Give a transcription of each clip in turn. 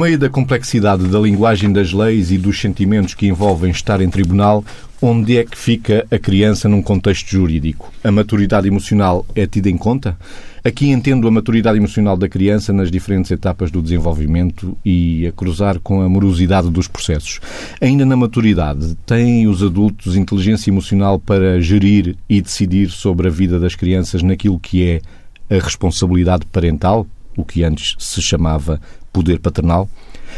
meio da complexidade da linguagem das leis e dos sentimentos que envolvem estar em tribunal, onde é que fica a criança num contexto jurídico? A maturidade emocional é tida em conta? Aqui entendo a maturidade emocional da criança nas diferentes etapas do desenvolvimento e a cruzar com a morosidade dos processos. Ainda na maturidade, têm os adultos inteligência emocional para gerir e decidir sobre a vida das crianças naquilo que é a responsabilidade parental, o que antes se chamava poder paternal?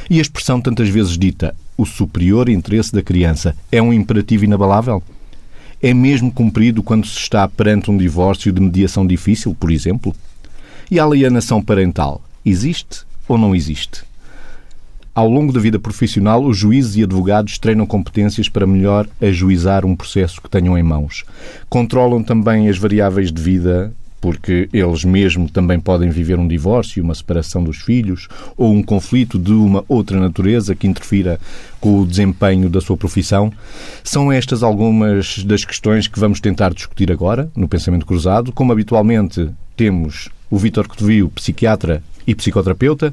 E a expressão tantas vezes dita, o superior interesse da criança, é um imperativo inabalável? é mesmo cumprido quando se está perante um divórcio de mediação difícil, por exemplo? E a alienação parental existe ou não existe? Ao longo da vida profissional, os juízes e advogados treinam competências para melhor ajuizar um processo que tenham em mãos. Controlam também as variáveis de vida porque eles mesmo também podem viver um divórcio, uma separação dos filhos ou um conflito de uma outra natureza que interfira com o desempenho da sua profissão. São estas algumas das questões que vamos tentar discutir agora no Pensamento Cruzado. Como habitualmente temos o Vítor Cotovio, psiquiatra e psicoterapeuta,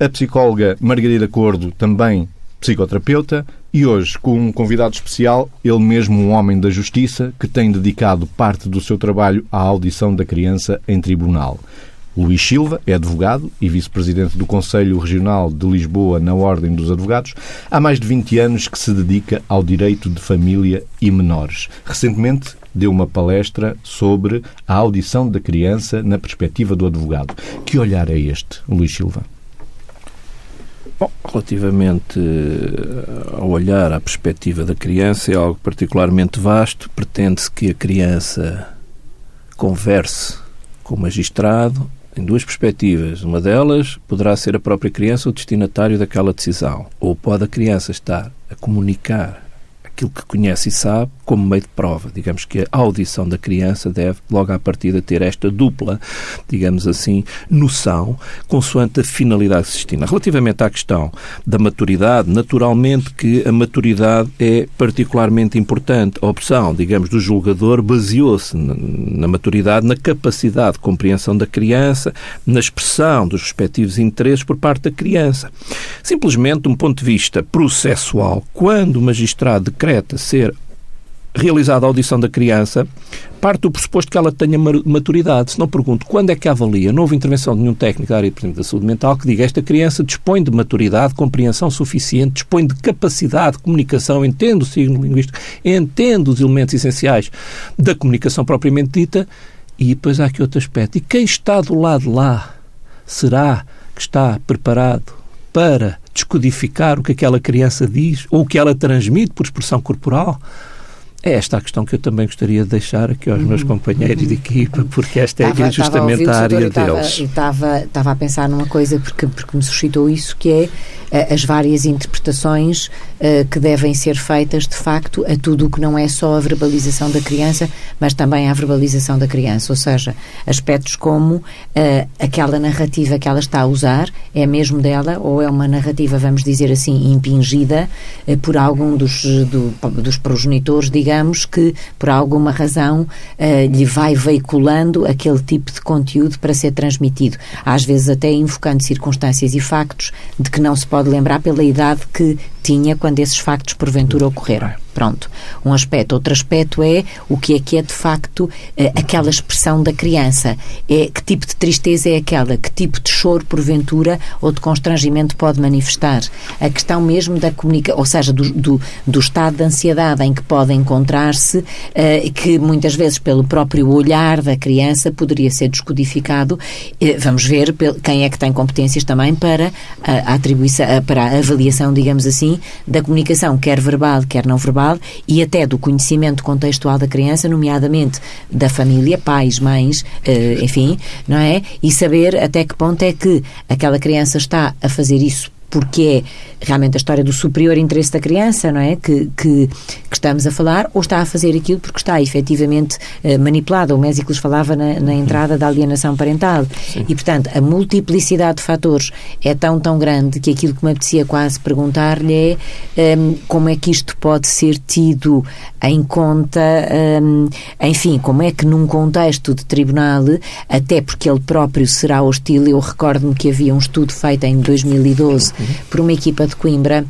a psicóloga Margarida Cordo, também psicoterapeuta, e hoje com um convidado especial, ele mesmo um homem da justiça que tem dedicado parte do seu trabalho à audição da criança em tribunal. Luís Silva é advogado e vice-presidente do Conselho Regional de Lisboa na Ordem dos Advogados. Há mais de 20 anos que se dedica ao direito de família e menores. Recentemente deu uma palestra sobre a audição da criança na perspectiva do advogado. Que olhar é este, Luís Silva? Bom, relativamente eh, ao olhar à perspectiva da criança, é algo particularmente vasto. Pretende-se que a criança converse com o magistrado em duas perspectivas. Uma delas poderá ser a própria criança o destinatário daquela decisão, ou pode a criança estar a comunicar aquilo que conhece e sabe como meio de prova. Digamos que a audição da criança deve, logo à partida, ter esta dupla, digamos assim, noção, consoante a finalidade que se destina. Relativamente à questão da maturidade, naturalmente que a maturidade é particularmente importante. A opção, digamos, do julgador baseou-se na maturidade, na capacidade de compreensão da criança, na expressão dos respectivos interesses por parte da criança. Simplesmente, de um ponto de vista processual, quando o magistrado decreta ser realizada a audição da criança, parte do pressuposto que ela tenha maturidade. Se não pergunto quando é que avalia, não houve intervenção de nenhum técnico da área, por exemplo, da saúde mental, que diga esta criança dispõe de maturidade, compreensão suficiente, dispõe de capacidade de comunicação, entende o signo linguístico, entende os elementos essenciais da comunicação propriamente dita, e depois há aqui outro aspecto. E quem está do lado lá será que está preparado para descodificar o que aquela criança diz ou o que ela transmite por expressão corporal? É esta a questão que eu também gostaria de deixar aqui aos meus uhum. companheiros de equipa, porque esta é estava, justamente a, a área deles. Estava, estava a pensar numa coisa, porque, porque me suscitou isso, que é uh, as várias interpretações uh, que devem ser feitas, de facto, a tudo o que não é só a verbalização da criança, mas também a verbalização da criança. Ou seja, aspectos como uh, aquela narrativa que ela está a usar é mesmo dela, ou é uma narrativa, vamos dizer assim, impingida por algum dos, do, dos progenitores, digamos digamos, que por alguma razão uh, lhe vai veiculando aquele tipo de conteúdo para ser transmitido. Às vezes até invocando circunstâncias e factos de que não se pode lembrar pela idade que tinha quando esses factos porventura ocorreram. Pronto, um aspecto. Outro aspecto é o que é que é de facto eh, aquela expressão da criança. É, que tipo de tristeza é aquela? Que tipo de choro, porventura, ou de constrangimento pode manifestar? A questão mesmo da comunicação, ou seja, do, do, do, estado de ansiedade em que pode encontrar-se, eh, que muitas vezes pelo próprio olhar da criança poderia ser descodificado. Eh, vamos ver quem é que tem competências também para a atribuição, para a avaliação, digamos assim, da comunicação, quer verbal, quer não verbal e até do conhecimento contextual da criança, nomeadamente da família, pais, mães, eh, enfim, não é? E saber até que ponto é que aquela criança está a fazer isso porque é realmente a história do superior interesse da criança, não é? Que, que, que estamos a falar, ou está a fazer aquilo porque está efetivamente uh, manipulado. O Mésicles falava na, na, entrada da alienação parental. Sim. E, portanto, a multiplicidade de fatores é tão, tão grande que aquilo que me apetecia quase perguntar-lhe é um, ehm, como é que isto pode ser tido em conta, um, ehm, enfim, como é que num contexto de tribunal, até porque ele próprio será hostil, eu recordo-me que havia um estudo feito em 2012 por uma equipa de Coimbra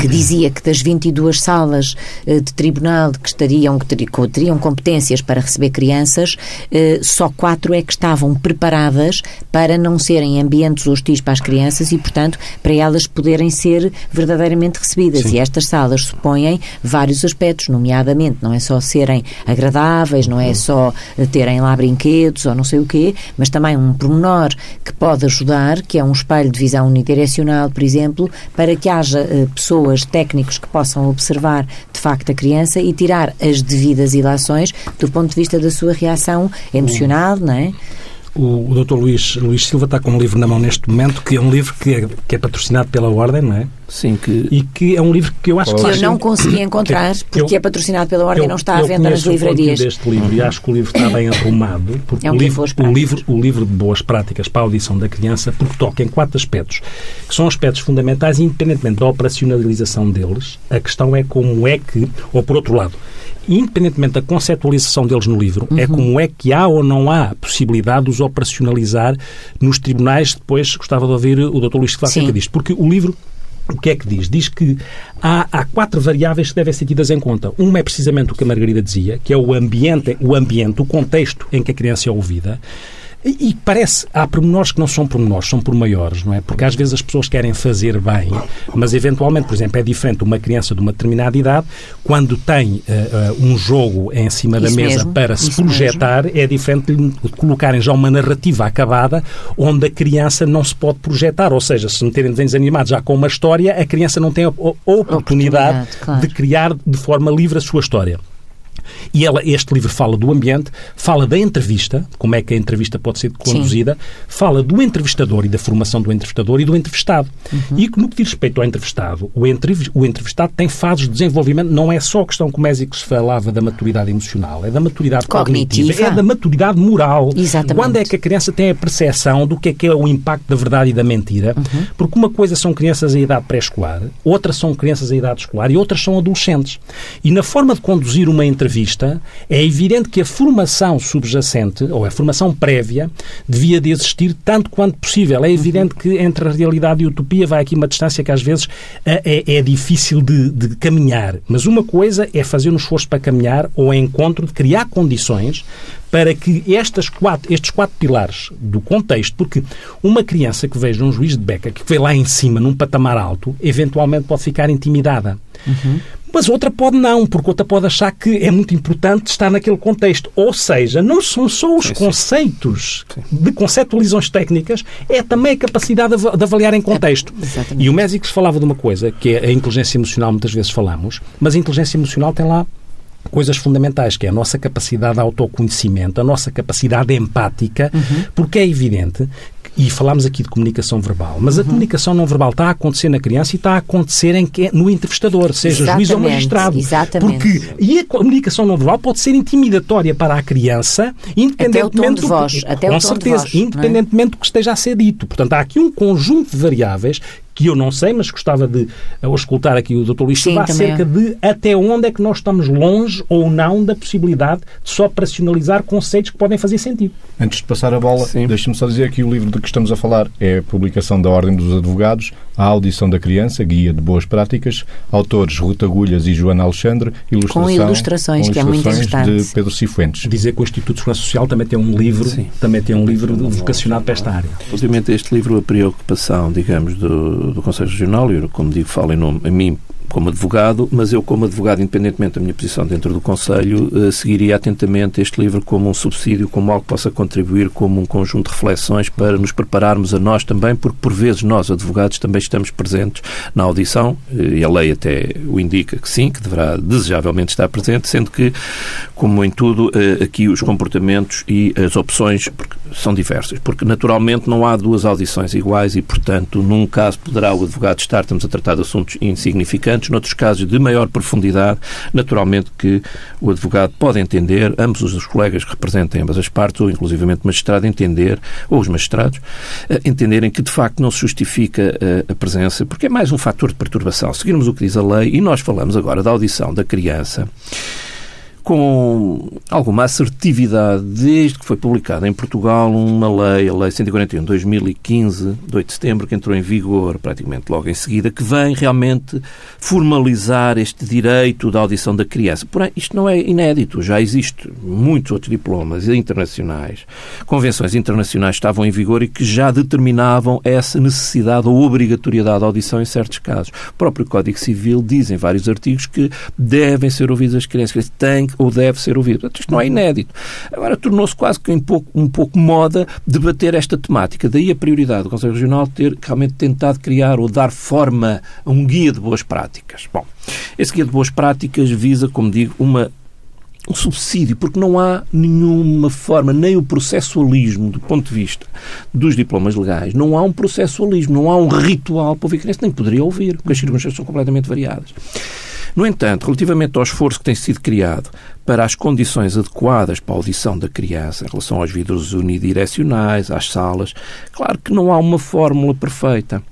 que dizia que das 22 salas uh, de tribunal que estariam que teriam competências para receber crianças, uh, só quatro é que estavam preparadas para não serem ambientes hostis para as crianças e, portanto, para elas poderem ser verdadeiramente recebidas. Sim. E estas salas supõem vários aspectos, nomeadamente não é só serem agradáveis, não é só terem lá brinquedos ou não sei o quê, mas também um pormenor que pode ajudar, que é um espelho de visão unidirecional, por exemplo, para que haja pessoas, técnicos que possam observar de facto a criança e tirar as devidas ilações do ponto de vista da sua reação emocional, não é? O, o Dr. Luís, Luís Silva está com um livro na mão neste momento, que é um livro que é, que é patrocinado pela Ordem, não é? Sim, que... E que é um livro que eu acho que... Eu não consegui encontrar, porque eu, é patrocinado pela Ordem e não está à venda nas livrarias. Eu deste livro e acho que o livro está bem arrumado, porque é um o, livro, o, livro, o livro de boas práticas para a audição da criança, porque toca em quatro aspectos, que são aspectos fundamentais, independentemente da operacionalização deles, a questão é como é que, ou por outro lado, independentemente da conceptualização deles no livro, é uhum. é como é que há ou não há possibilidade de os operacionalizar nos tribunais. Depois gostava de ouvir o Dr. Luís falar acerca disto, porque o livro o que é que diz? Diz que há, há, quatro variáveis que devem ser tidas em conta. Uma é precisamente o que a Margarida dizia, que é o ambiente, o ambiente, o contexto em que a criança é ouvida. E, parece, há pormenores que não são pormenores, são por maiores, não é? Porque às vezes as pessoas querem fazer bem, mas eventualmente, por exemplo, é diferente uma criança de uma determinada idade, quando tem uh, uh, um jogo em cima isso da mesa mesmo, para se projetar, mesmo. é diferente de colocarem já uma narrativa acabada onde a criança não se pode projetar. Ou seja, se meterem desenhos animados já com uma história, a criança não tem a oportunidade, oportunidade claro. de criar de forma livre a sua história. E ela, este livro fala do ambiente, fala da entrevista, como é que a entrevista pode ser conduzida, Sim. fala do entrevistador e da formação do entrevistador e do entrevistado. Uhum. E no que diz respeito ao entrevistado, o, o entrevistado tem fases de desenvolvimento, não é só a questão, como é que se falava, da maturidade emocional, é da maturidade cognitiva, cognitiva é da maturidade moral. Exatamente. Quando é que a criança tem a percepção do que é que é o impacto da verdade e da mentira? Uhum. Porque uma coisa são crianças em idade pré-escolar, outras são crianças em idade escolar e outras são adolescentes. E na forma de conduzir uma entrevista, vista, é evidente que a formação subjacente, ou a formação prévia, devia de existir tanto quanto possível. É evidente que entre a realidade e a utopia vai aqui uma distância que às vezes é, é, difícil de, de caminhar. Mas uma coisa é fazer um esforço para caminhar ou é encontro de criar condições para que estas quatro, estes quatro pilares do contexto, porque uma criança que veja um juiz de beca que vê lá em cima, num patamar alto, eventualmente pode ficar intimidada. Uhum. Mas outra pode não, porque outra pode achar que é muito importante estar naquele contexto. Ou seja, não são só os sim, conceitos sim. de conceptualizações técnicas, é também a capacidade de avaliar em contexto. É, e o Mésicos falava de uma coisa, que é a inteligência emocional, muitas vezes falamos, mas a inteligência emocional tem lá coisas fundamentais, que é a nossa capacidade de autoconhecimento, a nossa capacidade empática, uhum. porque é evidente e falámos aqui de comunicação verbal, mas a uhum. comunicação não verbal está a acontecer na criança e está a acontecer em que, no entrevistador, seja exatamente, juiz ou magistrado. Exatamente. Porque, e a comunicação não verbal pode ser intimidatória para a criança, independentemente até o tom de voz, do, até com o tom certeza, de voz, é? independentemente do que esteja a ser dito. Portanto, há aqui um conjunto de variáveis que eu não sei, mas gostava de escutar aqui o Dr. Luís Silva acerca de até onde é que nós estamos longe ou não da possibilidade de só operacionalizar conceitos que podem fazer sentido. Antes de passar a bola, deixe-me só dizer que o livro de que estamos a falar é a publicação da Ordem dos Advogados, A Audição da Criança, Guia de Boas Práticas, autores Ruta Agulhas e Joana Alexandre, ilustração, com ilustrações, com que é muito interessante. de Pedro Cifuentes. Dizer que o Instituto de Segurança Social também tem um livro, Sim. também tem um livro vocacionado para esta área. Obviamente este livro, a preocupação, digamos, do, do Conselho Regional, eu, como digo, falo em nome, a mim como advogado, mas eu, como advogado, independentemente da minha posição dentro do Conselho, uh, seguiria atentamente este livro como um subsídio, como algo que possa contribuir como um conjunto de reflexões para nos prepararmos a nós também, porque por vezes nós, advogados, também estamos presentes na audição, uh, e a lei até o indica que sim, que deverá desejavelmente estar presente, sendo que, como em tudo, uh, aqui os comportamentos e as opções são diversas, porque naturalmente não há duas audições iguais e, portanto, num caso poderá o advogado estar, estamos a tratar de assuntos insignificantes, importantes, noutros casos de maior profundidade, naturalmente que o advogado pode entender, ambos os colegas que representem ambas as partes, ou inclusivamente o magistrado entender, ou os magistrados, eh, entenderem que de facto não se justifica eh, a presença, porque é mais um fator de perturbação. Seguirmos o que diz a lei, e nós falamos agora da audição da criança com alguma assertividade, desde que foi publicada em Portugal uma lei, a Lei 141 de 2015, de 8 de setembro, que entrou em vigor praticamente logo em seguida, que vem realmente formalizar este direito da audição da criança. Porém, isto não é inédito, já existe muitos outros diplomas internacionais, convenções internacionais estavam em vigor e que já determinavam essa necessidade ou obrigatoriedade de audição em certos casos. O próprio Código Civil diz em vários artigos que devem ser ouvidas as crianças, têm ou deve ser ouvido. Portanto, isto não é inédito. Agora, tornou-se quase que um pouco, um pouco moda debater esta temática. Daí a prioridade do Conselho Regional ter realmente tentado criar ou dar forma a um guia de boas práticas. Bom, esse guia de boas práticas visa, como digo, uma um subsídio, porque não há nenhuma forma, nem o processualismo, do ponto de vista dos diplomas legais, não há um processualismo, não há um ritual para ouvir criança, nem poderia ouvir, porque as circunstâncias são completamente variadas. No entanto, relativamente ao esforço que tem sido criado para as condições adequadas para a audição da criança, em relação aos vidros unidirecionais, às salas, claro que não há uma fórmula perfeita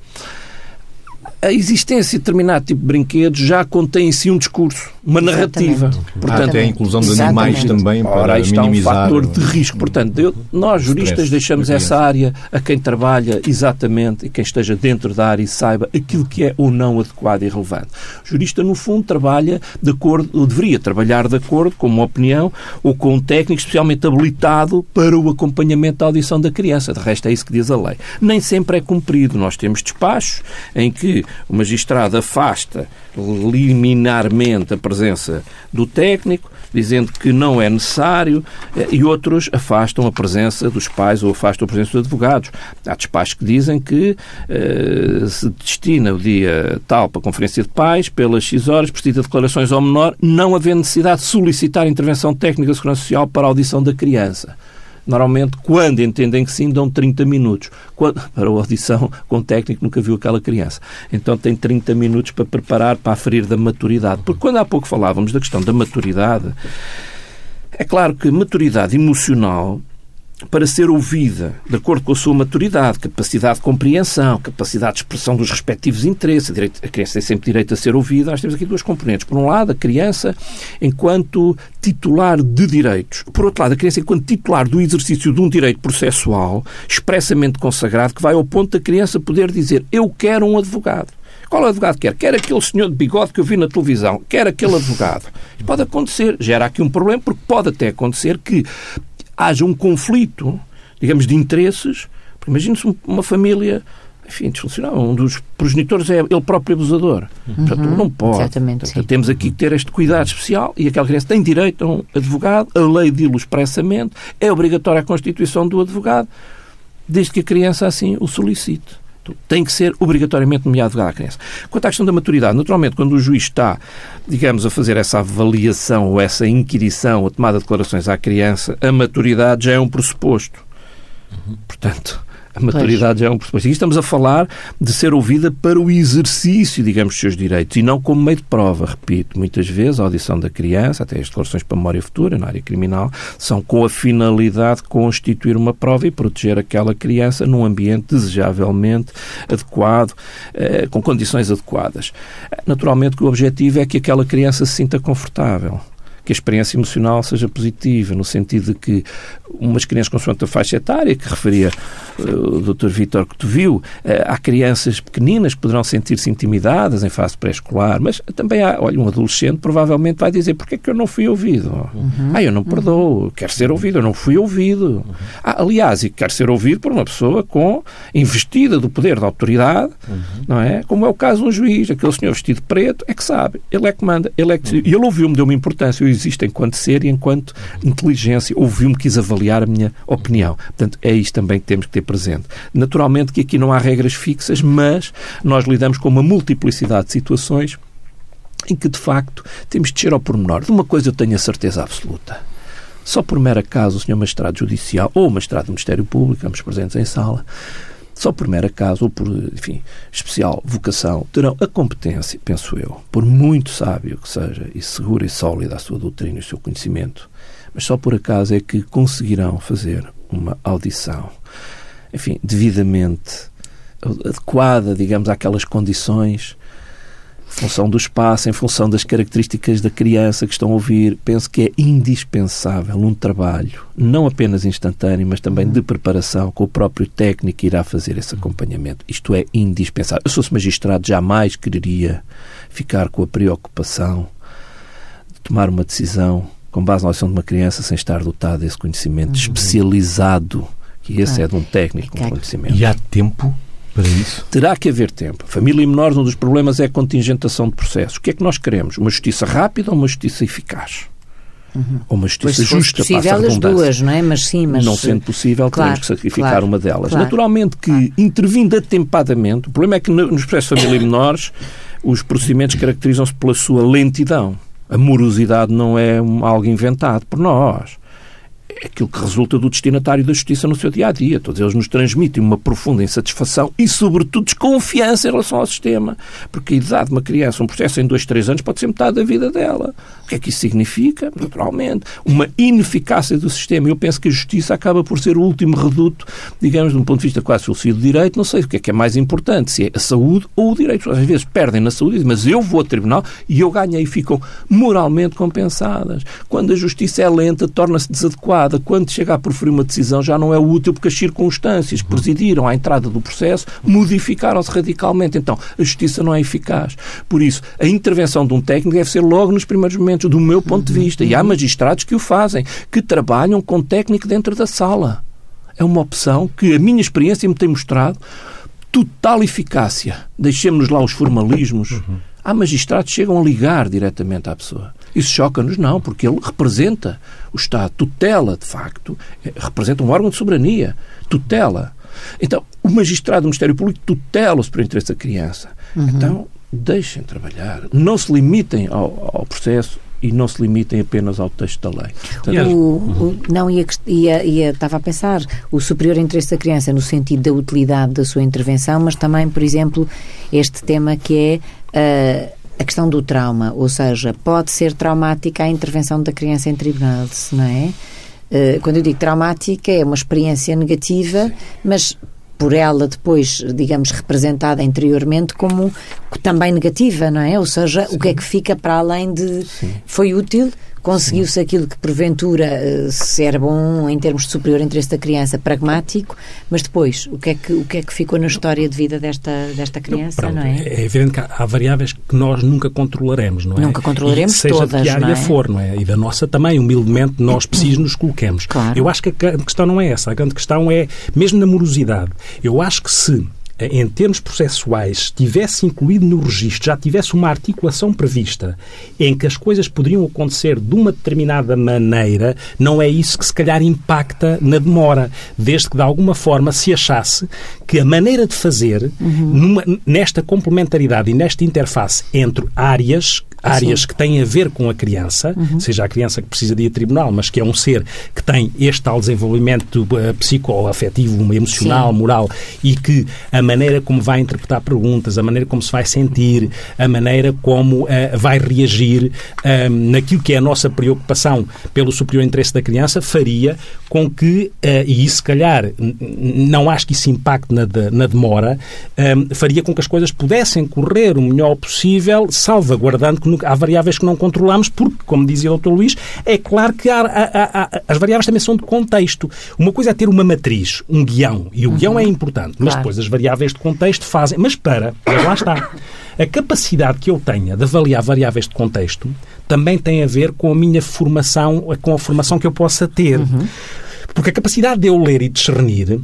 a existência de determinado tipo de brinquedos já contém em si um discurso, uma narrativa. Portanto, Até a inclusão de animais Exatamente. também para Ora, minimizar... é um fator de risco. Portanto, eu, nós juristas deixamos essa área a quem trabalha exatamente e quem esteja dentro da área e saiba aquilo que é ou não adequado e relevante. O jurista, no fundo, trabalha de acordo, ou deveria trabalhar de acordo com uma opinião ou com um técnico especialmente habilitado para o acompanhamento da audição da criança. De resto, é isso que diz a lei. Nem sempre é cumprido. Nós temos despachos em que o magistrado afasta liminarmente a presença do técnico, dizendo que não é necessário, eh, e outros afastam a presença dos pais ou afastam a presença dos advogados. Há despachos que dizem que uh, se destina o dia tal para a conferência de pais, pelas X horas, precisa declarações ao menor, não havendo necessidade de solicitar intervenção técnica da Segurança Social para a audição da criança. Normalmente, quando entendem que sim, dão 30 minutos. Quando, para a audição com o técnico, nunca viu aquela criança. Então tem 30 minutos para preparar para aferir da maturidade. Porque quando há pouco falávamos da questão da maturidade, é claro que maturidade emocional para ser ouvida de acordo com a sua maturidade, capacidade de compreensão, capacidade de expressão dos respectivos interesses. A, criança tem sempre direito a ser ouvida. Nós temos aqui duas componentes. Por um lado, a criança enquanto titular de direitos. Por outro lado, a criança enquanto titular do exercício de um direito processual expressamente consagrado que vai ao ponto da criança poder dizer eu quero um advogado. Qual advogado quer? Quer aquele senhor de bigode que eu vi na televisão, quer aquele advogado. Pode acontecer, gera aqui um problema, porque pode até acontecer que haja um conflito, digamos, de interesses. Imagine-se uma família enfim, disfuncional. Um dos progenitores é ele próprio abusador. Uhum, Portanto, não pode. Exatamente, Portanto, temos aqui que ter este cuidado especial e aquela criança tem direito a um advogado, a lei diz-lo expressamente, é obrigatória a constituição do advogado, desde que a criança assim o solicite. Tem que ser obrigatoriamente nomeado advogado à criança. Quanto à questão da maturidade, naturalmente, quando o juiz está, digamos, a fazer essa avaliação ou essa inquirição ou tomada de declarações à criança, a maturidade já é um pressuposto. Portanto, a maturidade pois. já é um pressuposto. E estamos a falar de ser ouvida para o exercício, digamos, dos seus direitos e não como meio de prova. Repito, muitas vezes a audição da criança, até as declarações para memória futura na área criminal, são com a finalidade de constituir uma prova e proteger aquela criança num ambiente desejavelmente adequado, eh, com condições adequadas. Naturalmente que o objetivo é que aquela criança se sinta confortável que a experiência emocional seja positiva, no sentido de que umas crianças com sua faixa etária, que referia uh, o Dr. Vítor que tu viu, uh, há crianças pequeninas que poderão sentir-se intimidadas em fase pré-escolar, mas também há, olha, um adolescente provavelmente vai dizer porque é que eu não fui ouvido? Uhum. Ah, eu não perdoo, quero ser ouvido, eu não fui ouvido. Uhum. Ah, aliás, e quero ser ouvido por uma pessoa com investida do poder da autoridade, uhum. não é? Como é o caso de um juiz, aquele senhor vestido de preto, é que sabe, ele é que manda, ele é que... E ele ouviu-me, deu-me importância, eu existo enquanto ser e enquanto inteligência, ouviu-me, quis avaliar a minha opinião. Portanto, é isto também que temos que ter presente. Naturalmente que aqui não há regras fixas, mas nós lidamos com uma multiplicidade de situações em que, de facto, temos de descer ao pormenor. De uma coisa eu tenho a certeza absoluta. Só por mero acaso o Sr. Magistrado Judicial ou o Magistrado do Ministério Público, ambos presentes em sala, só por mero acaso ou por, enfim, especial vocação, terão a competência, penso eu, por muito sábio que seja e segura e sólida a sua doutrina e o seu conhecimento, mas só por acaso é que conseguirão fazer uma audição, enfim, devidamente adequada, digamos, àquelas condições função do espaço, em função das características da criança que estão a ouvir, penso que é indispensável um trabalho, não apenas instantâneo, mas também de preparação com o próprio técnico que irá fazer esse acompanhamento. Isto é indispensável. Eu, se fosse magistrado, jamais quereria ficar com a preocupação de tomar uma decisão com base na audição de uma criança sem estar dotado desse conhecimento uhum. especializado, que esse é de um técnico com conhecimento. E há tempo para isso? Terá que haver tempo. Família e menores, um dos problemas é a contingentação de processos. O que é que nós queremos? Uma justiça rápida ou uma justiça eficaz? Uhum. Ou uma justiça pois, justa, possível passa as duas, não é? Mas sim, mas... Não sendo possível, claro, temos que sacrificar claro, uma delas. Claro, Naturalmente que, intervindo atempadamente, o problema é que nos processos de família e menores, os procedimentos caracterizam-se pela sua lentidão. A morosidade não é algo inventado por nós aquilo que resulta do destinatário da justiça no seu dia a dia. Todos eles nos transmitem uma profunda insatisfação e, sobretudo, desconfiança em relação ao sistema. Porque a idade de uma criança, um processo em dois, três anos, pode ser metade da vida dela. O que é que isso significa? Naturalmente, uma ineficácia do sistema. Eu penso que a justiça acaba por ser o último reduto, digamos, de um ponto de vista quase filosofia do direito. Não sei o que é que é mais importante, se é a saúde ou o direito. Às vezes perdem na saúde, mas eu vou ao tribunal e eu ganhei ficam moralmente compensadas. Quando a justiça é lenta, torna-se desadequada quando chega a proferir uma decisão, já não é útil porque as circunstâncias que presidiram à entrada do processo modificaram-se radicalmente. Então, a justiça não é eficaz. Por isso, a intervenção de um técnico deve ser logo nos primeiros momentos, do meu ponto de vista. E há magistrados que o fazem, que trabalham com técnico dentro da sala. É uma opção que a minha experiência me tem mostrado total eficácia. Deixemos lá os formalismos. Uhum. Há magistrados que chegam a ligar diretamente à pessoa. Isso choca-nos? Não, porque ele representa o Estado, tutela, de facto, eh, representa um órgão de soberania, tutela. Então, o magistrado do Ministério Público tutela-se para o interesse da criança. Uhum. Então, deixem trabalhar. Não se limitem ao, ao processo e não se limitem apenas ao texto da lei. Portanto, o, o, não, ia, ia, ia, estava a pensar o superior interesse da criança no sentido da utilidade da sua intervenção, mas também, por exemplo, este tema que é uh, a questão do trauma, ou seja, pode ser traumática a intervenção da criança em tribunal, não é? Eh, quando eu digo traumática, é uma experiência negativa, Sim. mas por ela depois, digamos, representada interiormente como também negativa, não é? Ou seja, Sim. o que é que fica para além de Sim. foi útil, conseguiu-se aquilo que porventura eh, se era bom em termos de superior interesse da criança, pragmático, mas depois, o que é que, o que, é que ficou na história de vida desta, desta criança, não, pronto, não é? É evidente que há variáveis que nós nunca controlaremos, não é? Nunca controlaremos e seja todas, de que área não é? for, não é? E da nossa também, humildemente, nós precisos nos coloquemos. Claro. Eu acho que a grande questão não é essa. A grande questão é, mesmo na morosidade, eu acho que se em termos processuais, tivesse incluído no registro, já tivesse uma articulação prevista em que as coisas poderiam acontecer de uma determinada maneira, não é isso que se calhar impacta na demora, desde que de alguma forma se achasse que a maneira de fazer, uhum. numa, nesta complementaridade e nesta interface entre áreas áreas Sim. que têm a ver com a criança, uhum. seja a criança que precisa de ir a tribunal, mas que é um ser que tem este tal desenvolvimento uh, psicoafetivo, emocional, Sim. moral, e que a maneira como vai interpretar perguntas, a maneira como se vai sentir, a maneira como uh, vai reagir uh, naquilo que é a nossa preocupação pelo superior interesse da criança, faria com que, e isso se calhar não acho que isso impacte na, de, na demora, faria com que as coisas pudessem correr o melhor possível, salvaguardando que há variáveis que não controlamos, porque, como dizia o Dr. Luís, é claro que há, há, há, as variáveis também são de contexto. Uma coisa é ter uma matriz, um guião, e o uhum. guião é importante, mas claro. depois as variáveis de contexto fazem. Mas para, mas lá está. A capacidade que eu tenha de avaliar variáveis de contexto também tem a ver com a minha formação, com a formação que eu possa ter. Uhum. Porque a capacidade de eu ler e discernir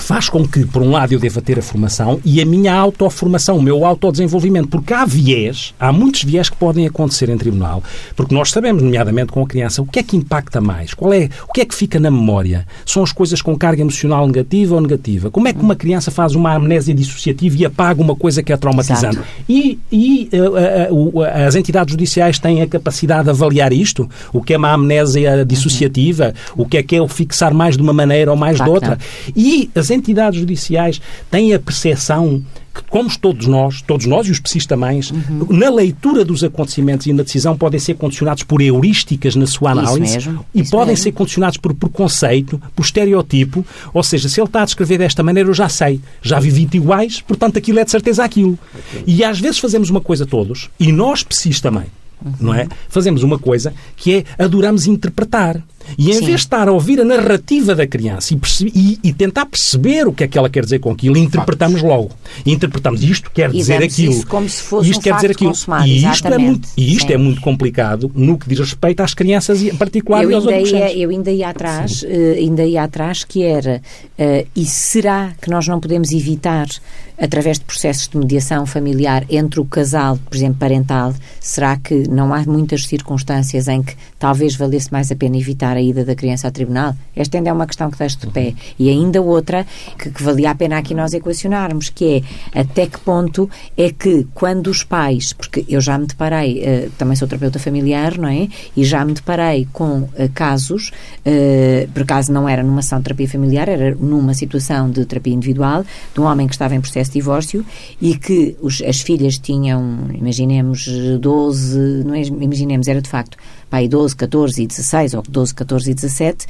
faz com que, por um lado, eu deva ter a formação e a minha autoformação, o meu autodesenvolvimento, porque há viés, há muitos viés que podem acontecer em tribunal, porque nós sabemos, nomeadamente com a criança, o que é que impacta mais, qual é, o que é que fica na memória? São as coisas com carga emocional negativa ou negativa? Como é que uma criança faz uma amnésia dissociativa e apaga uma coisa que é traumatizante? Exato. E, e uh, uh, uh, as entidades judiciais têm a capacidade de avaliar isto? O que é uma amnésia dissociativa? Uhum. O que é que é o fixar mais de uma maneira ou mais de outra? E as as entidades judiciais têm a percepção que, como todos nós, todos nós e os PSIs também, uhum. na leitura dos acontecimentos e na decisão podem ser condicionados por heurísticas na sua análise mesmo, e podem mesmo. ser condicionados por preconceito, por estereotipo. Ou seja, se ele está a descrever desta maneira, eu já sei, já vi 20 iguais, portanto aquilo é de certeza aquilo. E às vezes fazemos uma coisa todos, e nós PSIs também, uhum. não é? Fazemos uma coisa que é adoramos interpretar. E em Sim. vez de estar a ouvir a narrativa da criança e, e, e, tentar perceber o que é que ela quer dizer com aquilo, interpretamos logo. E interpretamos isto quer e dizer aquilo. Isso como se fosse isto um quer dizer aquilo. e isto, é muito, e isto é muito complicado no que diz respeito às crianças em particular eu e aos adolescentes. Ia, eu ainda ia atrás, uh, ainda ia atrás que era uh, e será que nós não podemos evitar através de processos de mediação familiar entre o casal, por exemplo, parental, será que não há muitas circunstâncias em que talvez valesse mais a pena evitar a ida da criança a tribunal? Esta ainda é uma questão que deixo de pé. E ainda outra que, que valia a pena aqui nós equacionarmos, que é até que ponto é que quando os pais, porque eu já me deparei, uh, também sou terapeuta familiar, não é? E já me deparei com uh, casos, uh, por acaso não era numa sessão de terapia familiar, era numa situação de terapia individual, de um homem que estava em processo de divórcio e que os, as filhas tinham, imaginemos, 12, não é, imaginemos, era de facto pai 12, 14 e 16, ou 12, 14 e 17,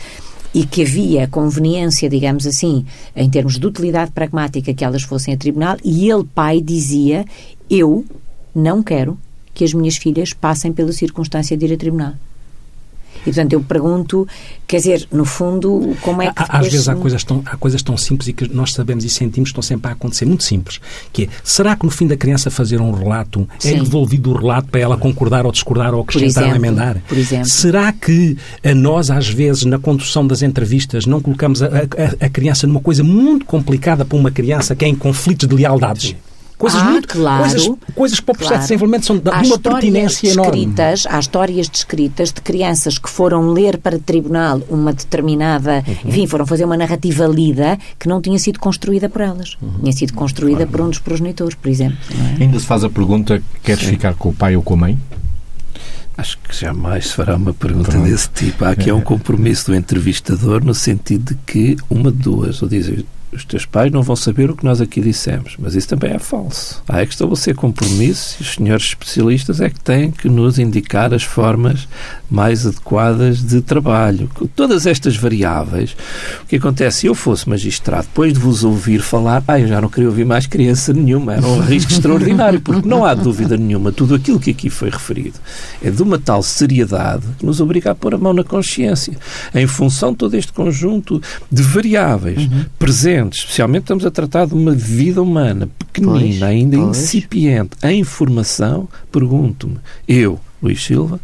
e que havia conveniência, digamos assim, em termos de utilidade pragmática que elas fossem a tribunal, e ele, pai, dizia: Eu não quero que as minhas filhas passem pela circunstância de ir a tribunal. E, portanto, eu pergunto, quer dizer, no fundo, como é que. Às vezes há coisas, tão, há coisas tão simples e que nós sabemos e sentimos que estão sempre a acontecer, muito simples. Que é, será que no fim da criança fazer um relato é Sim. é devolvido o relato para ela concordar ou discordar ou acrescentar exemplo, ou emendar? Por exemplo. Será que a nós, às vezes, na condução das entrevistas, não colocamos a, a, a criança numa coisa muito complicada para uma criança que é em conflitos de lealdades? Coisas ah, muito. Claro, coisas, coisas para o processo claro. de desenvolvimento são de há uma pertinência enorme. Há histórias descritas de crianças que foram ler para tribunal uma determinada. Uhum. Enfim, foram fazer uma narrativa lida que não tinha sido construída por elas. Uhum. Tinha sido construída claro. por um dos progenitores, por exemplo. É? Ainda se faz a pergunta: queres Sim. ficar com o pai ou com a mãe? Acho que jamais se fará uma pergunta Pronto. desse tipo. Há aqui é um compromisso do entrevistador no sentido de que uma de duas, ou dizer os teus pais não vão saber o que nós aqui dissemos, mas isso também é falso. Há é que estabelecer compromissos e os senhores especialistas é que têm que nos indicar as formas mais adequadas de trabalho. Com todas estas variáveis, o que acontece? Se eu fosse magistrado, depois de vos ouvir falar, ah, eu já não queria ouvir mais criança nenhuma, era um risco extraordinário, porque não há dúvida nenhuma, tudo aquilo que aqui foi referido é de uma tal seriedade que nos obriga a pôr a mão na consciência, em função de todo este conjunto de variáveis uhum. presentes especialmente estamos a tratar de uma vida humana pequenina, pois, ainda pois. incipiente, em formação, pergunto-me, eu, Luís Silva,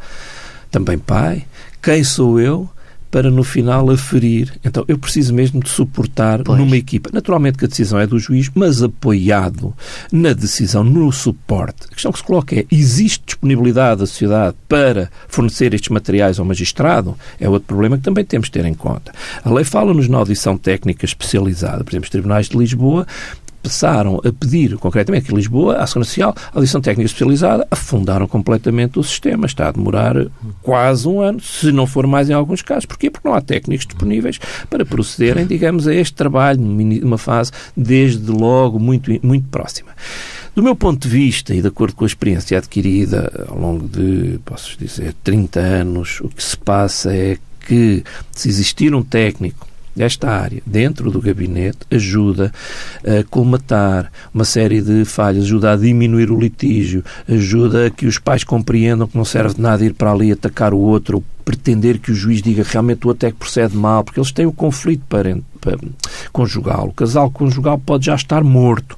também pai, quem sou eu para no final aferir. Então, eu preciso mesmo de suportar pois. numa equipa. Naturalmente que a decisão é do juiz, mas apoiado na decisão, no suporte. A questão que se coloca é: existe disponibilidade da sociedade para fornecer estes materiais ao magistrado? É outro problema que também temos de ter em conta. A lei fala-nos na audição técnica especializada. Por exemplo, os tribunais de Lisboa passaram a pedir, concretamente em Lisboa, à Segurança Social, a audição técnica especializada, afundaram completamente o sistema. Está a demorar quase um ano, se não for mais em alguns casos. Porquê? Porque não há técnicos disponíveis para procederem, digamos, a este trabalho numa fase desde logo muito, muito próxima. Do meu ponto de vista e de acordo com a experiência adquirida ao longo de, posso dizer, 30 anos, o que se passa é que se existir um técnico desta área dentro do gabinete ajuda a colmatar uma série de falhas, ajuda a diminuir o litígio, ajuda a que os pais compreendam que não serve de nada ir para ali atacar o outro pretender que o juiz diga realmente o até que procede mal, porque eles têm o conflito para conjugal. O casal conjugal pode já estar morto.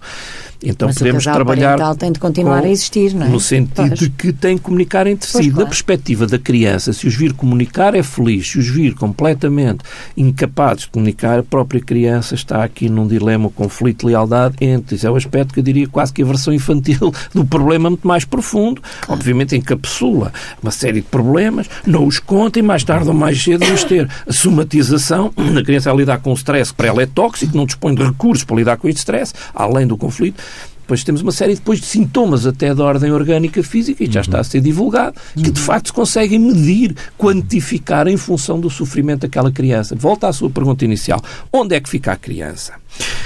Então Mas podemos o trabalhar. O tem de continuar com, a existir, não é? No sentido pois. de que tem que comunicar entre pois si. Claro. Da perspectiva da criança, se os vir comunicar é feliz, se os vir completamente incapazes de comunicar, a própria criança está aqui num dilema, um conflito de lealdade entre. Isso é o aspecto que eu diria quase que a versão infantil do problema muito mais profundo. Claro. Obviamente encapsula uma série de problemas, não os conta e mais tarde ou mais cedo vamos ter a somatização na criança a lidar com o stress que para ela é tóxico, não dispõe de recursos para lidar com este stress, além do conflito Depois temos uma série depois de sintomas até da ordem orgânica física, e já está a ser divulgado, que de facto se conseguem medir, quantificar em função do sofrimento daquela criança. Volta à sua pergunta inicial. Onde é que fica a criança?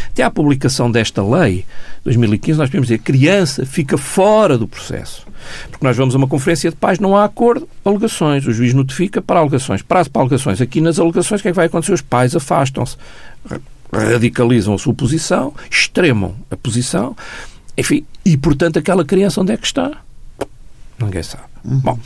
Até à publicação desta lei, 2015, nós podemos dizer que a criança fica fora do processo. Porque nós vamos a uma conferência de pais, não há acordo, alegações. O juiz notifica para alegações. Prazo para alegações. Aqui nas alegações, o que é que vai acontecer? Os pais afastam-se radicalizam a sua posição, extremam a posição, enfim, e portanto aquela criança onde é que está? Ninguém sabe. Uhum. Bom,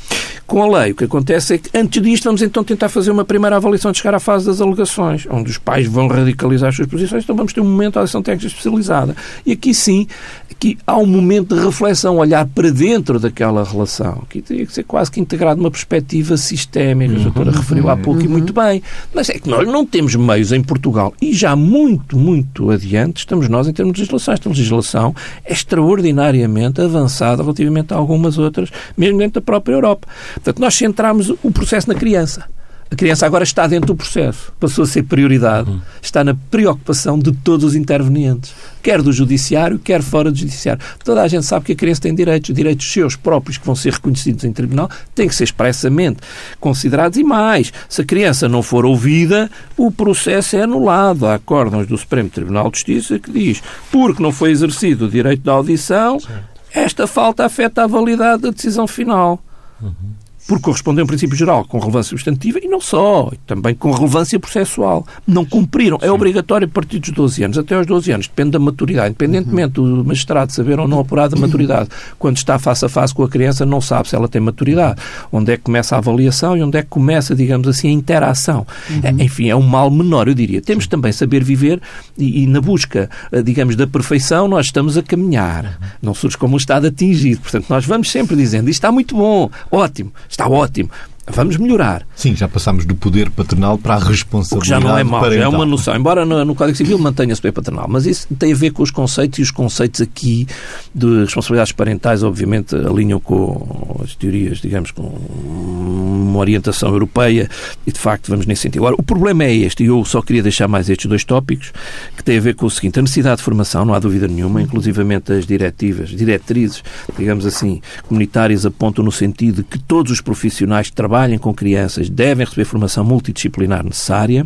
com a lei, o que acontece é que antes disto vamos então tentar fazer uma primeira avaliação de chegar à fase das alegações, onde os pais vão radicalizar as suas posições, então vamos ter um momento de avaliação técnica especializada. E aqui sim, aqui há um momento de reflexão, olhar para dentro daquela relação, que teria que ser quase que integrado numa perspectiva sistémica, uhum. a doutora referiu há pouco uhum. e muito bem. Mas é que nós não temos meios em Portugal, e já muito, muito adiante estamos nós em termos de legislação. Esta legislação é extraordinariamente avançada relativamente a algumas outras, mesmo dentro da própria Europa. Portanto, nós centramos o processo na criança. A criança agora está dentro do processo, passou a ser prioridade, está na preocupação de todos os intervenientes, quer do judiciário, quer fora do judiciário. Toda a gente sabe que a criança tem direitos, direitos seus próprios que vão ser reconhecidos em tribunal, têm que ser expressamente considerados e mais. Se a criança não for ouvida, o processo é anulado. Há acórdãos do Supremo Tribunal de Justiça que diz, porque não foi exercido o direito da audição, Sim. Esta falta afeta a validade da decisão final. Uhum por corresponder a um princípio geral com relevância substantiva e não só, também com relevância processual. Não cumpriram. É obrigatório a partir dos 12 anos, até aos 12 anos, depende da maturidade. Independentemente uhum. do magistrado saber ou não apurar da maturidade, quando está face a face com a criança, não sabe se ela tem maturidade. Onde é que começa a avaliação e onde é que começa, digamos assim, a interação. Uhum. É, enfim, é um mal menor, eu diria. Temos também saber viver e, e, na busca, eh, digamos, da perfeição, nós estamos a caminhar. Uhum. Não surge como um estado atingido. Portanto, nós vamos sempre dizendo isto está muito bom, ótimo, está ótimo. Vamos melhorar. Sim, já passamos do poder paternal para a responsabilidade o que já não é mau, parental. é uma noção. Embora no, no Código Civil mantenha-se o poder paternal. Mas isso tem a ver com os conceitos e os conceitos aqui de responsabilidades parentais, obviamente, alinham com as teorias, digamos, com uma orientação europeia e, de facto, vamos nesse sentido. Agora, o problema é este, e eu só queria deixar mais estes dois tópicos, que têm a ver com o seguinte. A necessidade de formação, não há dúvida nenhuma, inclusivamente as diretivas, diretrizes, digamos assim, comunitárias apontam no sentido de que todos os profissionais que trabalham trabalhem com crianças devem receber formação multidisciplinar necessária,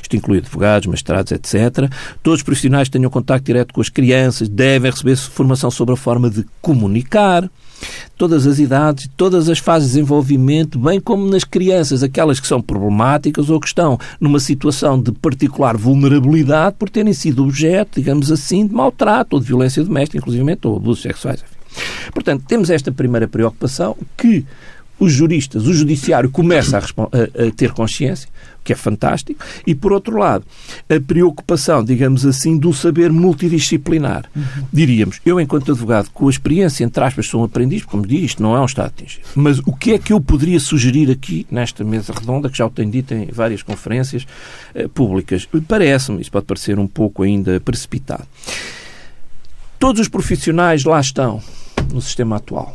isto inclui advogados, mestrados, etc. Todos os profissionais que tenham contato direto com as crianças devem receber formação sobre a forma de comunicar, todas as idades, todas as fases de desenvolvimento, bem como nas crianças, aquelas que são problemáticas ou que estão numa situação de particular vulnerabilidade por terem sido objeto, digamos assim, de maltrato ou de violência doméstica, inclusive, ou abusos sexuais. Portanto, temos esta primeira preocupação que os juristas, o judiciário começa a, a, a, ter consciência, o que é fantástico, e por outro lado, a preocupação, digamos assim, do saber multidisciplinar. Uhum. Diríamos, eu enquanto advogado, com a experiência, entre aspas, sou um aprendiz, como diz, isto não é um estado atingido. Mas o que é que eu poderia sugerir aqui, nesta mesa redonda, que já o tenho dito em várias conferências eh, públicas? Parece-me, isso pode parecer um pouco ainda precipitado. Todos os profissionais lá estão no sistema atual.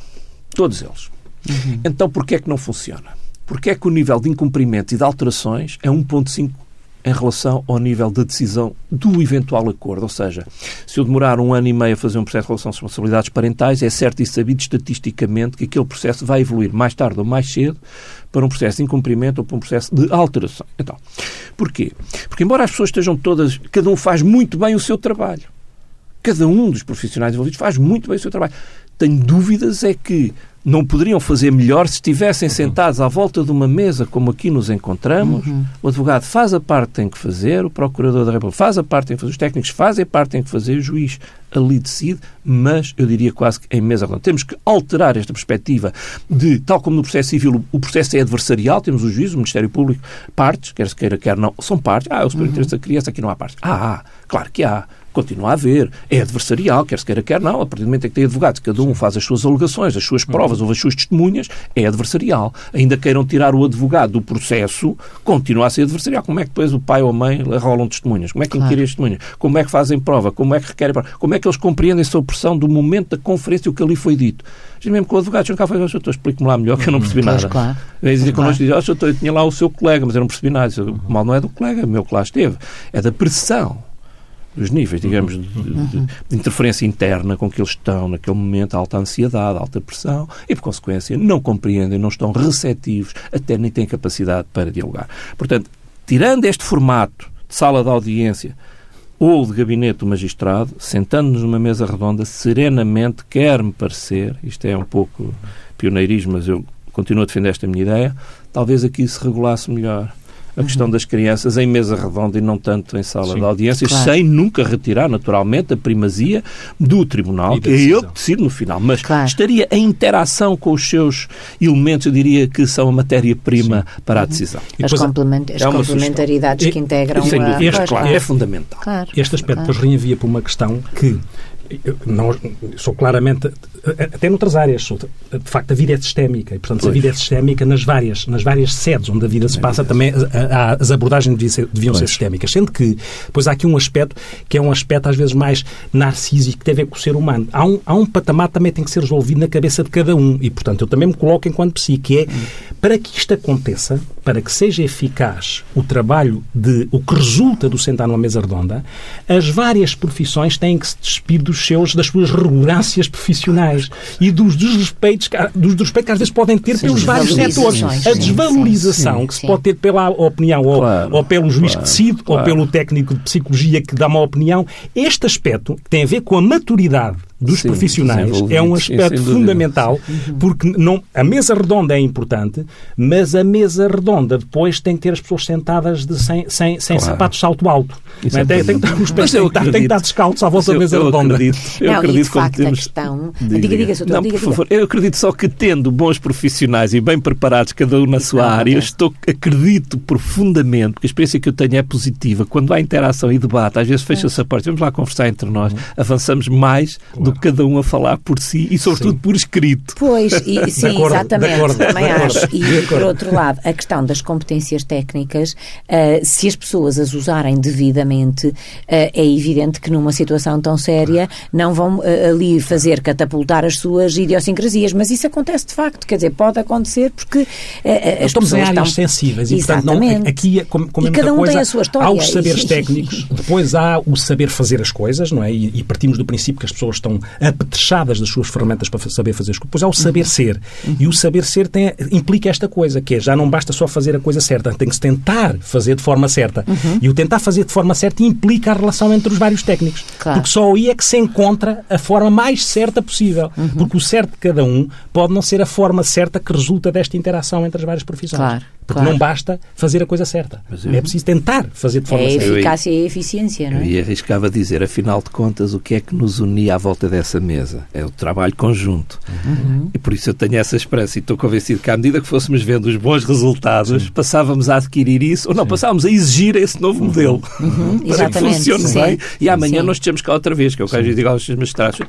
Todos eles Uhum. Então, porquê é que não funciona? Porquê é que o nível de incumprimento e de alterações é 1.5 em relação ao nível da decisão do eventual acordo. Ou seja, se eu demorar um ano e meio a fazer um processo de relação de responsabilidades parentais, é certo e sabido estatisticamente que aquele processo vai evoluir mais tarde ou mais cedo para um processo de incumprimento ou para um processo de alteração. Então, porquê? Porque embora as pessoas estejam todas, cada um faz muito bem o seu trabalho. Cada um dos profissionais envolvidos faz muito bem o seu trabalho. Tenho dúvidas é que não poderiam fazer melhor se estivessem uhum. sentados à volta de uma mesa como aqui nos encontramos. Uhum. O advogado faz a parte que tem que fazer, o procurador da República faz a parte que tem que fazer, os técnicos fazem a parte que tem que fazer, o juiz ali decide, mas eu diria quase que em mesa redonda. Temos que alterar esta perspectiva de, tal como no processo civil, o processo é adversarial, temos o juiz, o Ministério Público, partes, quer se queira, quer não, são partes. Ah, é o superior uhum. interesse da criança, aqui não há partes. Ah, há, claro que há continua a haver. É adversarial, quer se queira, quer não. A partir do momento em que tem advogados, cada um faz as suas alegações, as suas provas uhum. ou as suas testemunhas, é adversarial. Ainda queiram tirar o advogado do processo, continua a ser adversarial. Como é que depois o pai ou a mãe rolam testemunhas? Como é que claro. inquirem as testemunhas? Como é que fazem prova? Como é que requerem prova? Como é que eles compreendem a opressão do momento da conferência o que ali foi dito? mesmo com o advogado, eu nunca falei, oh, explique-me lá melhor que eu não percebi nada. Claro. Vem dizer claro. connosco, diz, oh, eu tinha lá o seu colega, mas eu não percebi nada. O mal não é do colega, meu que lá esteve. É da pressão dos níveis, digamos, de, de, de, interferência interna com que eles estão naquele momento, alta ansiedade, alta pressão, e por consequência não compreendem, não estão receptivos, até nem têm capacidade para dialogar. Portanto, tirando este formato de sala de audiência ou de gabinete do magistrado, sentando-nos numa mesa redonda, serenamente, quer-me parecer, isto é um pouco pioneirismo, mas eu continuo a defender esta minha ideia, talvez aqui se regulasse melhor a questão das crianças em mesa redonda e não tanto em sala Sim, de audiências, claro. sem nunca retirar, naturalmente, a primazia do Tribunal, que é ele que decide no final. Mas claro. estaria em interação com os seus elementos, eu diria que são a matéria-prima para a decisão. As, complement as é complementaridades que integram e, a... Este, claro, é fundamental. Este aspecto depois reenvia para uma questão que não, sou claramente, até noutras áreas, sou, de facto a vida é sistémica e, portanto, pois. a vida é sistémica nas várias, nas várias sedes onde a vida se passa, também a, a, as abordagens deviam, ser, deviam ser, sistémicas. Sendo que, depois há aqui um aspecto que é um aspecto às vezes mais narcísico, que tem a ver com o ser humano. Há um, há um patamar que também tem que ser resolvido na cabeça de cada um e, portanto, eu também me coloco enquanto psi, que é, para que isto aconteça, para que seja eficaz o trabalho de, o que resulta do sentar numa mesa redonda, as várias profissões têm que se despir dos seus, das suas regurâncias profissionais e dos desrespeitos, dos desrespeitos que às vezes podem ter sim, pelos vários setores. A desvalorização sim, que se pode ter pela opinião ou, claro, ou pelo juiz claro, que decide claro. ou pelo técnico de psicologia que dá uma opinião. Este aspecto que tem a ver com a maturidade dos sim, profissionais é um aspecto sim, fundamental, porque não, a mesa redonda é importante, mas a mesa redonda depois tem que ter as pessoas sentadas de, sem, sem, sem claro. sapatos salto alto. É? Tem, tem, que estar, os pés tem, tem que estar descalços à volta da mesa eu redonda. Acredito, eu não, acredito e de facto temos... a questão... Diga, diga, diga, diga, não, diga, por favor, eu acredito só que tendo bons profissionais e bem preparados, cada um na sua área, estou, acredito profundamente, porque a experiência que eu tenho é positiva, quando há interação e debate, às vezes fecha-se a porta, vamos lá conversar entre nós, uhum. avançamos mais claro. do que cada um a falar por si e, sobretudo, sim. por escrito. Pois, e, sim, acordo, exatamente, acordo, também acho. E, por outro lado, a questão das competências técnicas, uh, se as pessoas as usarem devidamente, uh, é evidente que numa situação tão séria não vão uh, ali fazer catapultar as suas idiosincrasias, mas isso acontece de facto, quer dizer, pode acontecer porque as Estamos pessoas em áreas estão... sensíveis e, portanto, não, aqui, é como, como e é cada um coisa, tem a sua história. há os saberes técnicos, depois há o saber fazer as coisas, não é? E, e partimos do princípio que as pessoas estão apetrechadas das suas ferramentas para saber fazer as coisas. Depois há o saber ser. Uhum. E o saber ser tem, implica esta coisa, que é já não basta só fazer a coisa certa, tem que se tentar fazer de forma certa. Uhum. E o tentar fazer de forma certa implica a relação entre os vários técnicos. Claro. Porque só aí é que se encontra a forma mais certa possível. Uhum. Porque o certo de cada um pode não ser a forma certa que resulta desta interação entre as várias profissões. Claro. Porque claro. não basta fazer a coisa certa. Eu... É preciso tentar fazer de forma é certa. É a eficácia e a eficiência, não é? E arriscava dizer, afinal de contas, o que é que nos unia à volta dessa mesa? É o trabalho conjunto. Uhum. E por isso eu tenho essa esperança e estou convencido que à medida que fôssemos vendo os bons resultados, Sim. passávamos a adquirir isso, ou não, Sim. passávamos a exigir esse novo uhum. modelo uhum. para Exatamente. que funcione bem. E amanhã nós temos cá outra vez, que é o que eu digo aos magistrados,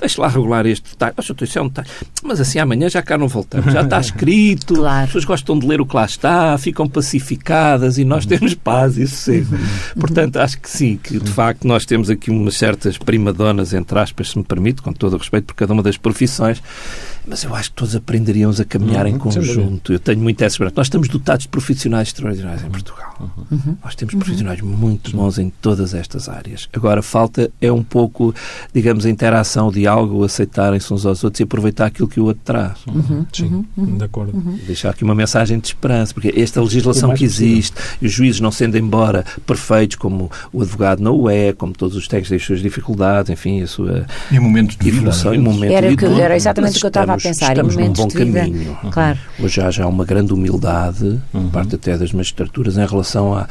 deixa lá regular este detalhe. Oh, isso é um detalhe. Mas assim amanhã já cá não voltamos. Já está escrito, claro. as pessoas gostam de ler o que lá está, ficam pacificadas e nós temos paz e sossego. Portanto, acho que sim, que de facto nós temos aqui umas certas primadonas, entre aspas, se me permite, com todo o respeito por cada uma das profissões, mas eu acho que todos aprenderíamos a caminhar uhum, em conjunto. Eu tenho muita essa esperança. Nós estamos dotados de profissionais extraordinários em Portugal. Uhum. Nós temos profissionais muito bons em todas estas áreas. Agora, falta é um pouco, digamos, a interação, o diálogo, aceitarem-se uns aos outros e aproveitar aquilo que o outro traz. Uhum. Sim, uhum. de acordo. Deixar aqui uma mensagem de esperança, porque esta legislação que existe, e os juízes não sendo embora perfeitos, como o advogado não o é, como todos os técnicos têm as suas dificuldades, enfim, a sua em momento de evolução, vida, em momento era, de que, era exatamente o que eu estava a pensar. Estamos num bom caminho. Claro. Hoje há já uma grande humildade, uhum. parte até das magistraturas, em relação à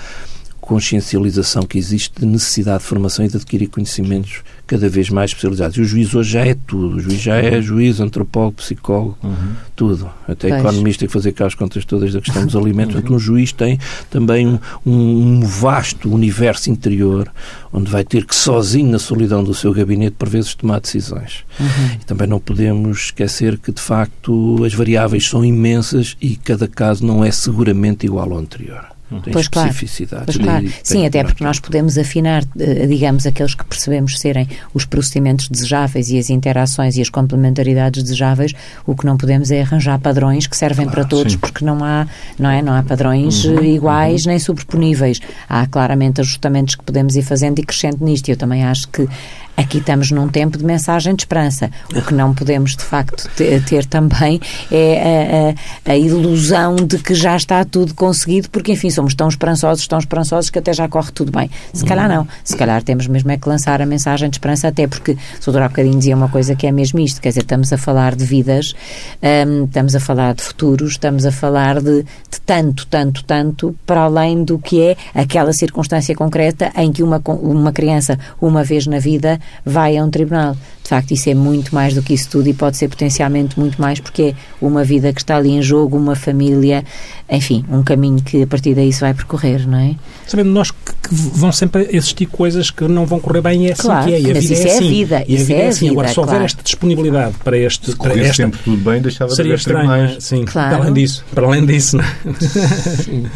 consciencialização que existe de necessidade de formação e de adquirir conhecimentos cada vez mais especializados. E o juiz hoje já é tudo. O juiz já é uhum. juiz, antropólogo, psicólogo, uhum. tudo. Até pois. economista que fazer cá as contas todas da questão dos alimentos. Uhum. Um juiz tem também um, um, vasto universo interior onde vai ter que sozinho, na solidão do seu gabinete, por vezes tomar decisões. Uhum. E também não podemos esquecer que, de facto, as variáveis são imensas e cada caso não é seguramente igual ao anterior. Tem pois especificidades. Claro. Pois claro. Sim, até porque nós podemos afinar, eh, digamos, aqueles que percebemos serem os procedimentos desejáveis e as interações e as complementaridades desejáveis, o que não podemos é arranjar padrões que servem para todos, sim. porque não há, não é, não há padrões uhum, iguais uhum. nem sobreponíveis. Há claramente ajustamentos que podemos ir fazendo e crescendo nisto. Eu também acho que Aqui estamos num tempo de mensagem de esperança. O que não podemos, de facto, ter, também é a, a, a, ilusão de que já está tudo conseguido, porque, enfim, somos tão esperançosos, tão esperançosos que até já corre tudo bem. Se calhar não. Se calhar temos mesmo é que lançar a mensagem de esperança, até porque o doutor há bocadinho dizia uma coisa que é mesmo isto, quer dizer, estamos a falar de vidas, um, estamos a falar de futuros, estamos a falar de, de tanto, tanto, tanto, para além do que é aquela circunstância concreta em que uma, uma criança, uma vez na vida, vai a um tribunal. De facto, isso é muito mais do que isso tudo e pode ser potencialmente muito mais porque é uma vida que está ali em jogo, uma família, enfim, um caminho que a partir daí se vai percorrer, não é? Sabendo nós que, que vão sempre existir coisas que não vão correr bem e é assim claro, que é. E a vida é, é assim. Vida, e a vida é, é assim. Vida, Agora, se houver claro. esta disponibilidade para este... Se correr esta, sempre tudo bem, deixava seria de haver estranho, sim. Claro. Para além disso, para além disso, não é? Sim,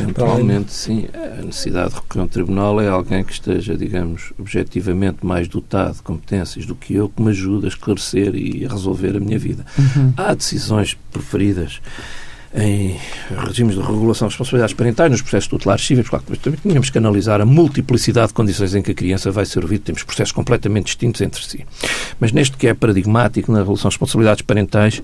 eventualmente, sim. A necessidade de recorrer a um tribunal é alguém que esteja, digamos, objetivamente mais dotado de competências do que eu, que me ajude a esclarecer e a resolver a minha vida. Uhum. Há decisões preferidas em regimes de regulação de responsabilidades parentais, nos processos tutelares cíveis, claro que também tínhamos que analisar a multiplicidade de condições em que a criança vai ser ouvida, temos processos completamente distintos entre si. Mas neste que é paradigmático, na regulação de responsabilidades parentais,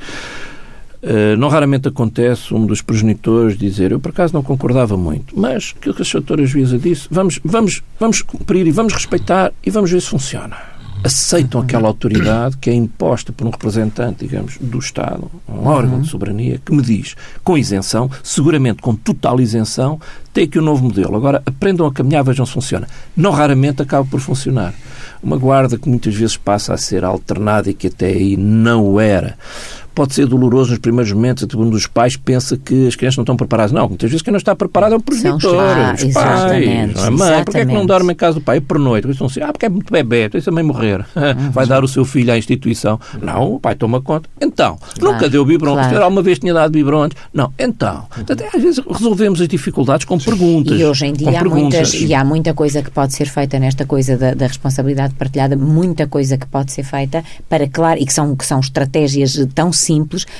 Uh, não raramente acontece um dos progenitores dizer eu por acaso não concordava muito, mas aquilo que a doutora juíza disse, vamos, vamos, vamos cumprir e vamos respeitar e vamos ver se funciona aceitam aquela autoridade que é imposta por um representante, digamos, do Estado, um órgão de soberania, que me diz, com isenção, seguramente com total isenção, tem aqui um novo modelo. Agora, aprendam a caminhar, vejam se funciona. Não raramente acaba por funcionar. Uma guarda que muitas vezes passa a ser alternada e que até aí não o era pode ser doloroso nos primeiros momentos, até um dos pais pensa que as crianças não estão preparadas. Não, muitas vezes quem não está preparado é o progenitor, os, os pais, a mãe. Porquê é que não dorme em casa do pai? Por noite. Eles assim, ah, porque é muito bebê, isso também morrer. Uhum. Vai dar o seu filho à instituição. Não, o pai toma conta. Então, claro, nunca deu biberon. Claro. Alguma vez tinha dado biberons? Não. Então, até às vezes resolvemos as dificuldades com perguntas. E hoje em dia há, muitas, e há muita coisa que pode ser feita nesta coisa da, da, responsabilidade partilhada, muita coisa que pode ser feita para, claro, e que são, que são estratégias tão simples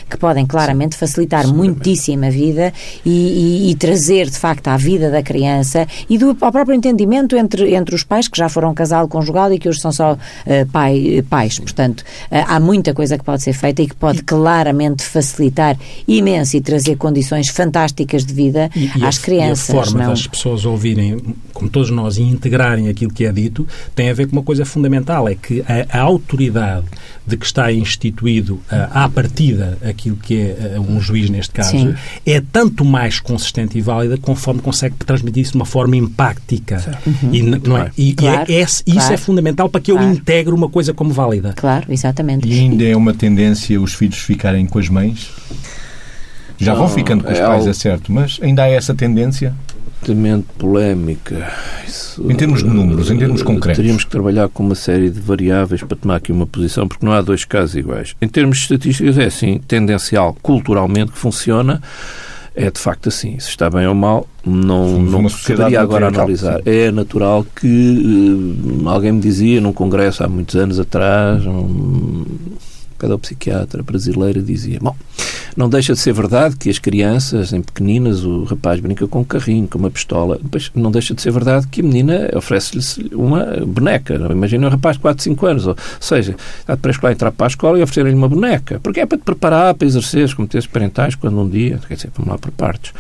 que podem claramente facilitar muitíssimo a vida e, e, e, trazer, de facto, à vida da criança e do, ao próprio entendimento entre, entre os pais que já foram casal conjugal e que hoje são só uh, pai, pais. Portanto, uh, há muita coisa que pode ser feita e que pode claramente facilitar imenso e trazer condições fantásticas de vida e, e às a, crianças. E a forma não? das pessoas ouvirem, como todos nós, e integrarem aquilo que é dito, tem a ver com uma coisa fundamental, é que a, a autoridade de que está instituído uh, à partida aquilo que é uh, um juiz neste caso, Sim. é tanto mais consistente e válida conforme consegue transmitir isso de uma forma empática. Uhum. E, não é? e, claro, e é, é, isso claro. é fundamental para que eu Claro. integre uma coisa como válida. Claro, exatamente. E ainda é uma tendência os filhos ficarem com as mães? Já vão ficando com os é pais, algo- é certo, mas ainda há essa tendência? Altamente polémica. Isso, Em termos de números, em termos eh, concretos. Teríamos que trabalhar com uma série de variáveis para tomar aqui uma posição, porque não há dois casos iguais. Em termos de estatísticas, é assim, tendencial, culturalmente, que funciona. É de facto assim. Se está bem ou mal, não, não poderia agora analisar. É natural que eh, alguém me dizia num congresso há muitos anos atrás, um pedopsiquiatra brasileiro dizia: Bom, não deixa de ser verdade que as crianças, em pequeninas, o rapaz brinca com um carrinho, com uma pistola. Depois, não deixa de ser verdade que a menina oferece-lhe uma boneca. Imagina um rapaz de 4, 5 anos. Ou seja, está de pré-escolar entrar para a escola e oferecer-lhe uma boneca. Porque é para te preparar para exercer as competências parentais quando um dia. Quer dizer, vamos lá por partes.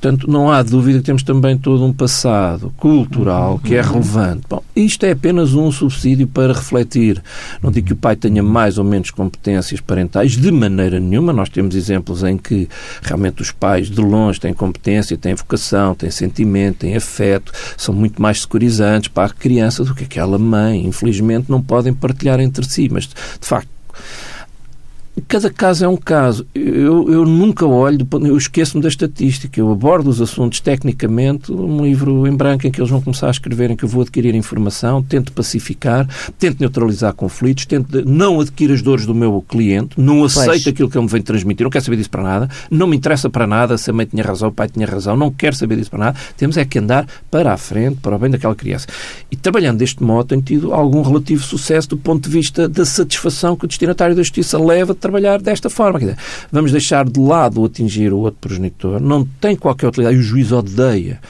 Portanto, não há dúvida que temos também todo um passado cultural que é relevante. Bom, isto é apenas um subsídio para refletir. Não digo que o pai tenha mais ou menos competências parentais, de maneira nenhuma. Nós temos exemplos em que realmente os pais, de longe, têm competência, têm vocação, têm sentimento, têm afeto, são muito mais securizantes para a criança do que aquela mãe. Infelizmente, não podem partilhar entre si, mas, de facto, Cada caso é um caso. Eu, eu nunca olho, eu esqueço-me da estatística. Eu abordo os assuntos tecnicamente, um livro em branco em que eles vão começar a escrever, em que eu vou adquirir informação, tento pacificar, tento neutralizar conflitos, tento não adquirir as dores do meu cliente, não aceito pois. aquilo que ele me vem transmitir, não quero saber disso para nada, não me interessa para nada se a mãe tinha razão, o pai tinha razão, não quero saber disso para nada. Temos é que andar para a frente, para o bem daquela criança. E trabalhando deste modo, tenho tido algum relativo sucesso do ponto de vista da satisfação que o destinatário da justiça leva trabalhar desta forma. Dizer, vamos deixar de lado atingir o outro progenitor, não tem qualquer utilidade, e o juiz odeia.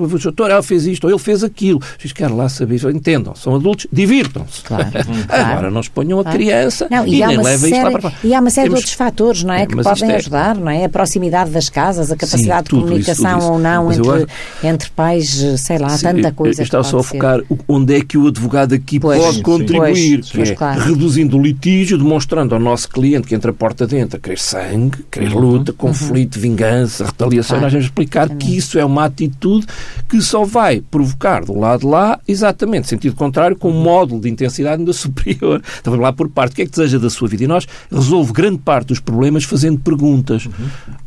O doutor, ela fez isto, ou ele fez aquilo. O juiz quer lá saber isso. Entendam, são adultos, divirtam-se. Claro, Agora não exponham a criança não, e, e nem levem série, isto lá para E há uma série Temos... de outros fatores, não é? é que podem é... ajudar, não é? A proximidade das casas, a capacidade Sim, de comunicação isso, ou não entre, eu... entre pais, sei lá, Sim, tanta coisa. Estava só a focar onde é que o advogado aqui pois, pode contribuir, pois, pois, é claro. reduzindo o litígio, demonstrando ao nosso cliente que entra a porta dentro a querer sangue, querer uhum. luta, conflito, uhum. vingança, retaliação. Nós vamos explicar que isso é uma atitude que só vai provocar do lado de lá, exatamente, sentido contrário, com um módulo de intensidade ainda superior. Então vamos lá por parte. O que é que deseja da sua vida? E nós resolve grande parte dos problemas fazendo perguntas. Uhum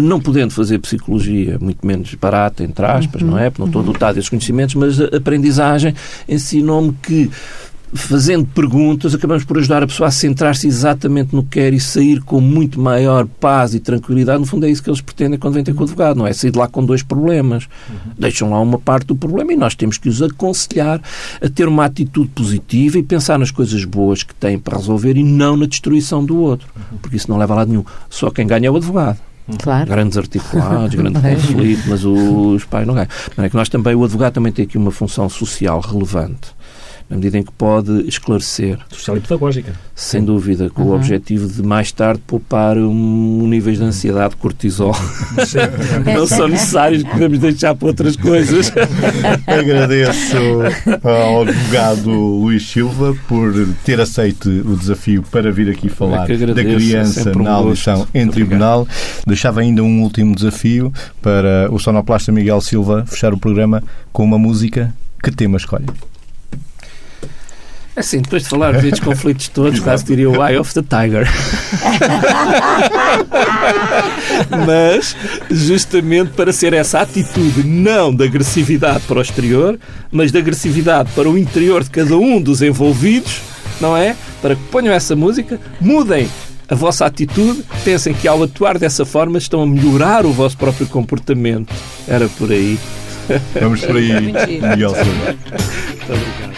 não podendo fazer psicologia, muito menos barata, entre aspas, uhum. não é? Porque não estou uhum. dotado desses conhecimentos, mas a aprendizagem ensinou-me que fazendo perguntas, acabamos por ajudar a pessoa a centrar-se exatamente no que quer e sair com muito maior paz e tranquilidade. No fundo, é isso que eles pretendem quando vêm ter com o advogado, não é? Sair de lá com dois problemas. Uhum. Deixam lá uma parte do problema e nós temos que os aconselhar a ter uma atitude positiva e pensar nas coisas boas que têm para resolver e não na destruição do outro, uhum. porque isso não leva a lado nenhum. Só quem ganha é o advogado. Claro. Grandes articulados, grande conflito, mas os pais não ganham. Não é que nós também, o advogado também tem aqui uma função social relevante na medida em que pode esclarecer. Social e pedagógica. Sem dúvida, com uhum. o objetivo de mais tarde poupar um níveis de ansiedade, cortisol. não são necessários, podemos deixar para outras coisas. Agradeço ao advogado Luís Silva por ter aceito o desafio para vir aqui falar da criança um na audição em tribunal. Obrigado. Deixava ainda um último desafio para o sonoplasta Miguel Silva fechar o programa com uma música. Que tema escolhe? Assim, depois de falar destes conflitos todos, quase diria o Eye of the Tiger. mas, justamente para ser essa atitude não de agressividade para o exterior, mas de agressividade para o interior de cada um dos envolvidos, não é? Para que ponham essa música, mudem a vossa atitude, pensem que ao atuar dessa forma estão a melhorar o vosso próprio comportamento. Era por aí. Vamos por aí, Miguel Muito obrigado.